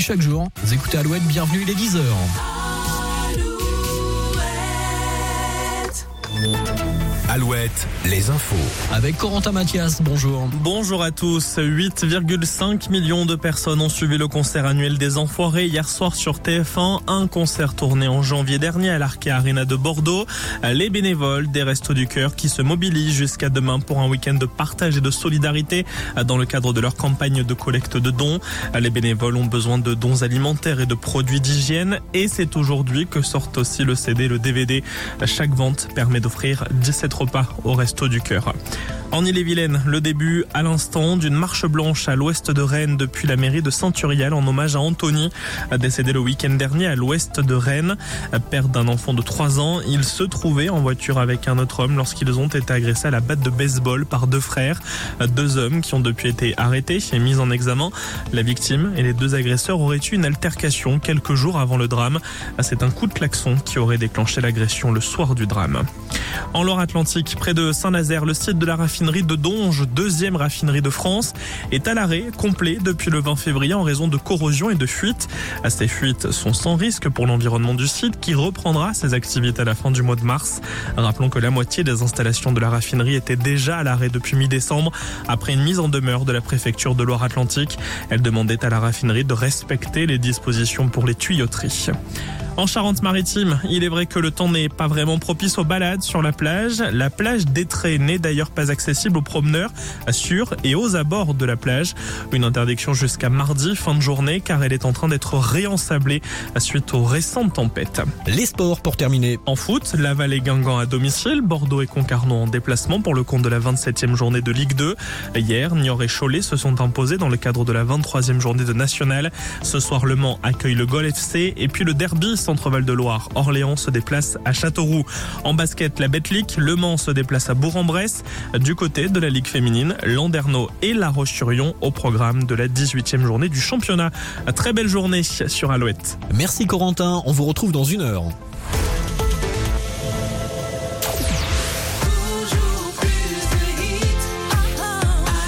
chaque jour. Vous écoutez Alouette, bienvenue, il est 10h. Alouette, les infos. Avec Corentin Mathias, bonjour. Bonjour à tous. 8,5 millions de personnes ont suivi le concert annuel des Enfoirés hier soir sur TF1. Un concert tourné en janvier dernier à l'Arkea Arena de Bordeaux. Les bénévoles des Restos du Cœur qui se mobilisent jusqu'à demain pour un week-end de partage et de solidarité dans le cadre de leur campagne de collecte de dons. Les bénévoles ont besoin de dons alimentaires et de produits d'hygiène et c'est aujourd'hui que sortent aussi le CD et le DVD. Chaque vente permet d'offrir 17 repas au Resto du Cœur. En Ille-et-Vilaine, le début à l'instant d'une marche blanche à l'ouest de Rennes depuis la mairie de Centurial en hommage à Anthony, décédé le week-end dernier à l'ouest de Rennes. Père d'un enfant de 3 ans, il se trouvait en voiture avec un autre homme lorsqu'ils ont été agressés à la batte de baseball par deux frères. Deux hommes qui ont depuis été arrêtés et mis en examen. La victime et les deux agresseurs auraient eu une altercation quelques jours avant le drame. C'est un coup de klaxon qui aurait déclenché l'agression le soir du drame. En Loire-Atlantique, près de Saint-Nazaire, le site de la raffinerie de Donge, deuxième raffinerie de France, est à l'arrêt complet depuis le 20 février en raison de corrosion et de fuites. Ces fuites sont sans risque pour l'environnement du site qui reprendra ses activités à la fin du mois de mars. Rappelons que la moitié des installations de la raffinerie étaient déjà à l'arrêt depuis mi-décembre après une mise en demeure de la préfecture de Loire-Atlantique. Elle demandait à la raffinerie de respecter les dispositions pour les tuyauteries. En Charente-Maritime, il est vrai que le temps n'est pas vraiment propice aux balades sur la plage. La plage d'Etré n'est d'ailleurs pas accessible aux promeneurs sur et aux abords de la plage. Une interdiction jusqu'à mardi, fin de journée, car elle est en train d'être réensablée suite aux récentes tempêtes. Les sports pour terminer. En foot, Laval et Guingamp à domicile, Bordeaux et Concarneau en déplacement pour le compte de la 27e journée de Ligue 2. Hier, Niort et Cholet se sont imposés dans le cadre de la 23e journée de National. Ce soir, Le Mans accueille le Gol FC et puis le derby Centre-Val de Loire. Orléans se déplace à Châteauroux. En basket, la Betclic, Le Mans se déplace à Bourg-en-Bresse. Du côté de la Ligue féminine, Landerneau et La Roche-sur-Yon au programme de la 18e journée du championnat. Très belle journée sur Alouette. Merci Corentin, on vous retrouve dans une heure.